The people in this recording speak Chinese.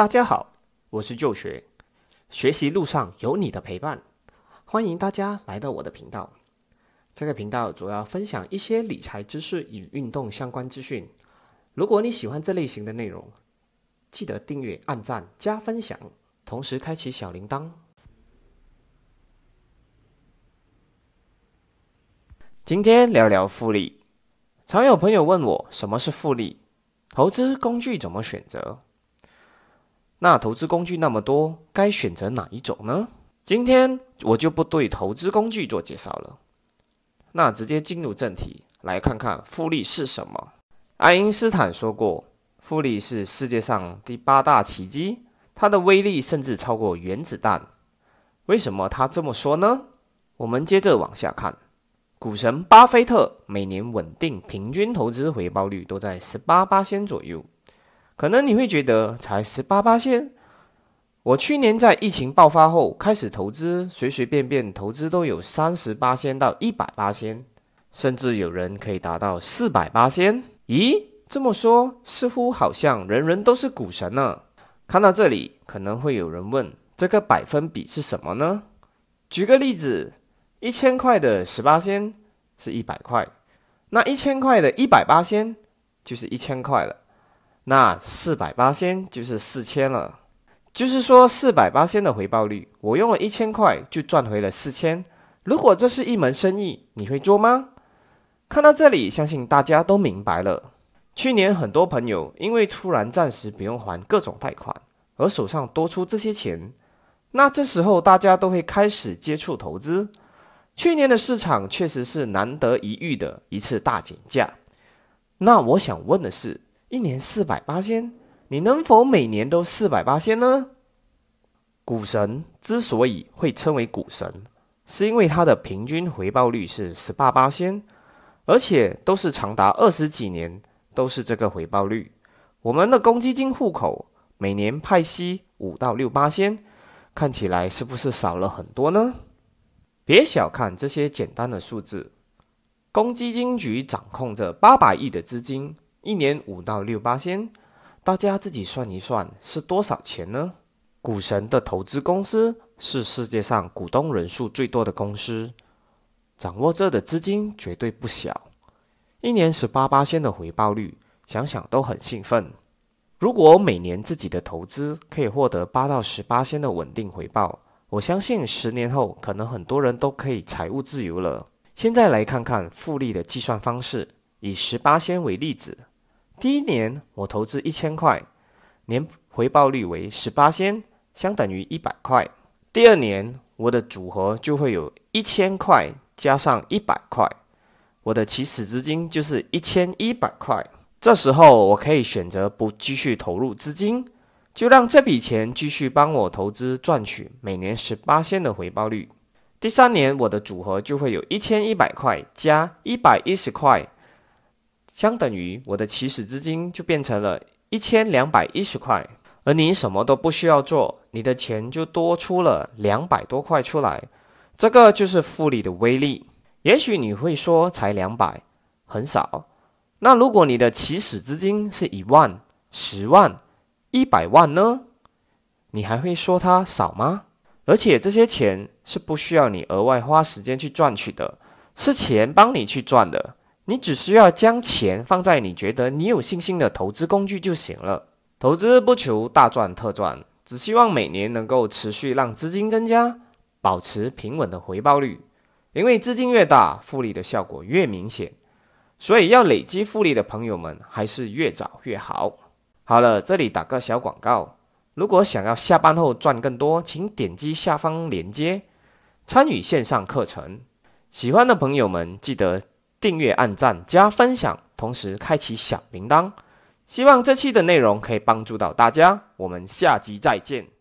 大家好，我是旧学，学习路上有你的陪伴，欢迎大家来到我的频道。这个频道主要分享一些理财知识与运动相关资讯。如果你喜欢这类型的内容，记得订阅、按赞、加分享，同时开启小铃铛。今天聊聊复利。常有朋友问我什么是复利，投资工具怎么选择？那投资工具那么多，该选择哪一种呢？今天我就不对投资工具做介绍了，那直接进入正题，来看看复利是什么。爱因斯坦说过，复利是世界上第八大奇迹，它的威力甚至超过原子弹。为什么他这么说呢？我们接着往下看。股神巴菲特每年稳定平均投资回报率都在十八八仙左右。可能你会觉得才十八八仙，我去年在疫情爆发后开始投资，随随便便投资都有三十八仙到一百八仙，甚至有人可以达到四百八仙。咦，这么说似乎好像人人都是股神呢。看到这里，可能会有人问，这个百分比是什么呢？举个例子。一千块的十八仙是一百块，那一千块的一百八仙就是一千块了，那四百八仙就是四千了。就是说四百八仙的回报率，我用了一千块就赚回了四千。如果这是一门生意，你会做吗？看到这里，相信大家都明白了。去年很多朋友因为突然暂时不用还各种贷款，而手上多出这些钱，那这时候大家都会开始接触投资。去年的市场确实是难得一遇的一次大减价。那我想问的是，一年四百八仙，你能否每年都四百八仙呢？股神之所以会称为股神，是因为他的平均回报率是十八八仙，而且都是长达二十几年都是这个回报率。我们的公积金户口每年派息五到六八仙，看起来是不是少了很多呢？别小看这些简单的数字，公积金局掌控着八百亿的资金，一年五到六八仙，大家自己算一算是多少钱呢？股神的投资公司是世界上股东人数最多的公司，掌握着的资金绝对不小，一年十八八仙的回报率，想想都很兴奋。如果每年自己的投资可以获得八到十八仙的稳定回报。我相信十年后，可能很多人都可以财务自由了。现在来看看复利的计算方式，以十八仙为例子，第一年我投资一千块，年回报率为十八仙，相等于一百块。第二年我的组合就会有一千块加上一百块，我的起始资金就是一千一百块。这时候我可以选择不继续投入资金。就让这笔钱继续帮我投资，赚取每年十八仙的回报率。第三年，我的组合就会有一千一百块加一百一十块，相等于我的起始资金就变成了一千两百一十块。而你什么都不需要做，你的钱就多出了两百多块出来。这个就是复利的威力。也许你会说，才两百，很少。那如果你的起始资金是一万、十万？一百万呢？你还会说它少吗？而且这些钱是不需要你额外花时间去赚取的，是钱帮你去赚的。你只需要将钱放在你觉得你有信心的投资工具就行了。投资不求大赚特赚，只希望每年能够持续让资金增加，保持平稳的回报率。因为资金越大，复利的效果越明显。所以要累积复利的朋友们，还是越早越好。好了，这里打个小广告。如果想要下班后赚更多，请点击下方链接参与线上课程。喜欢的朋友们记得订阅、按赞、加分享，同时开启小铃铛。希望这期的内容可以帮助到大家。我们下集再见。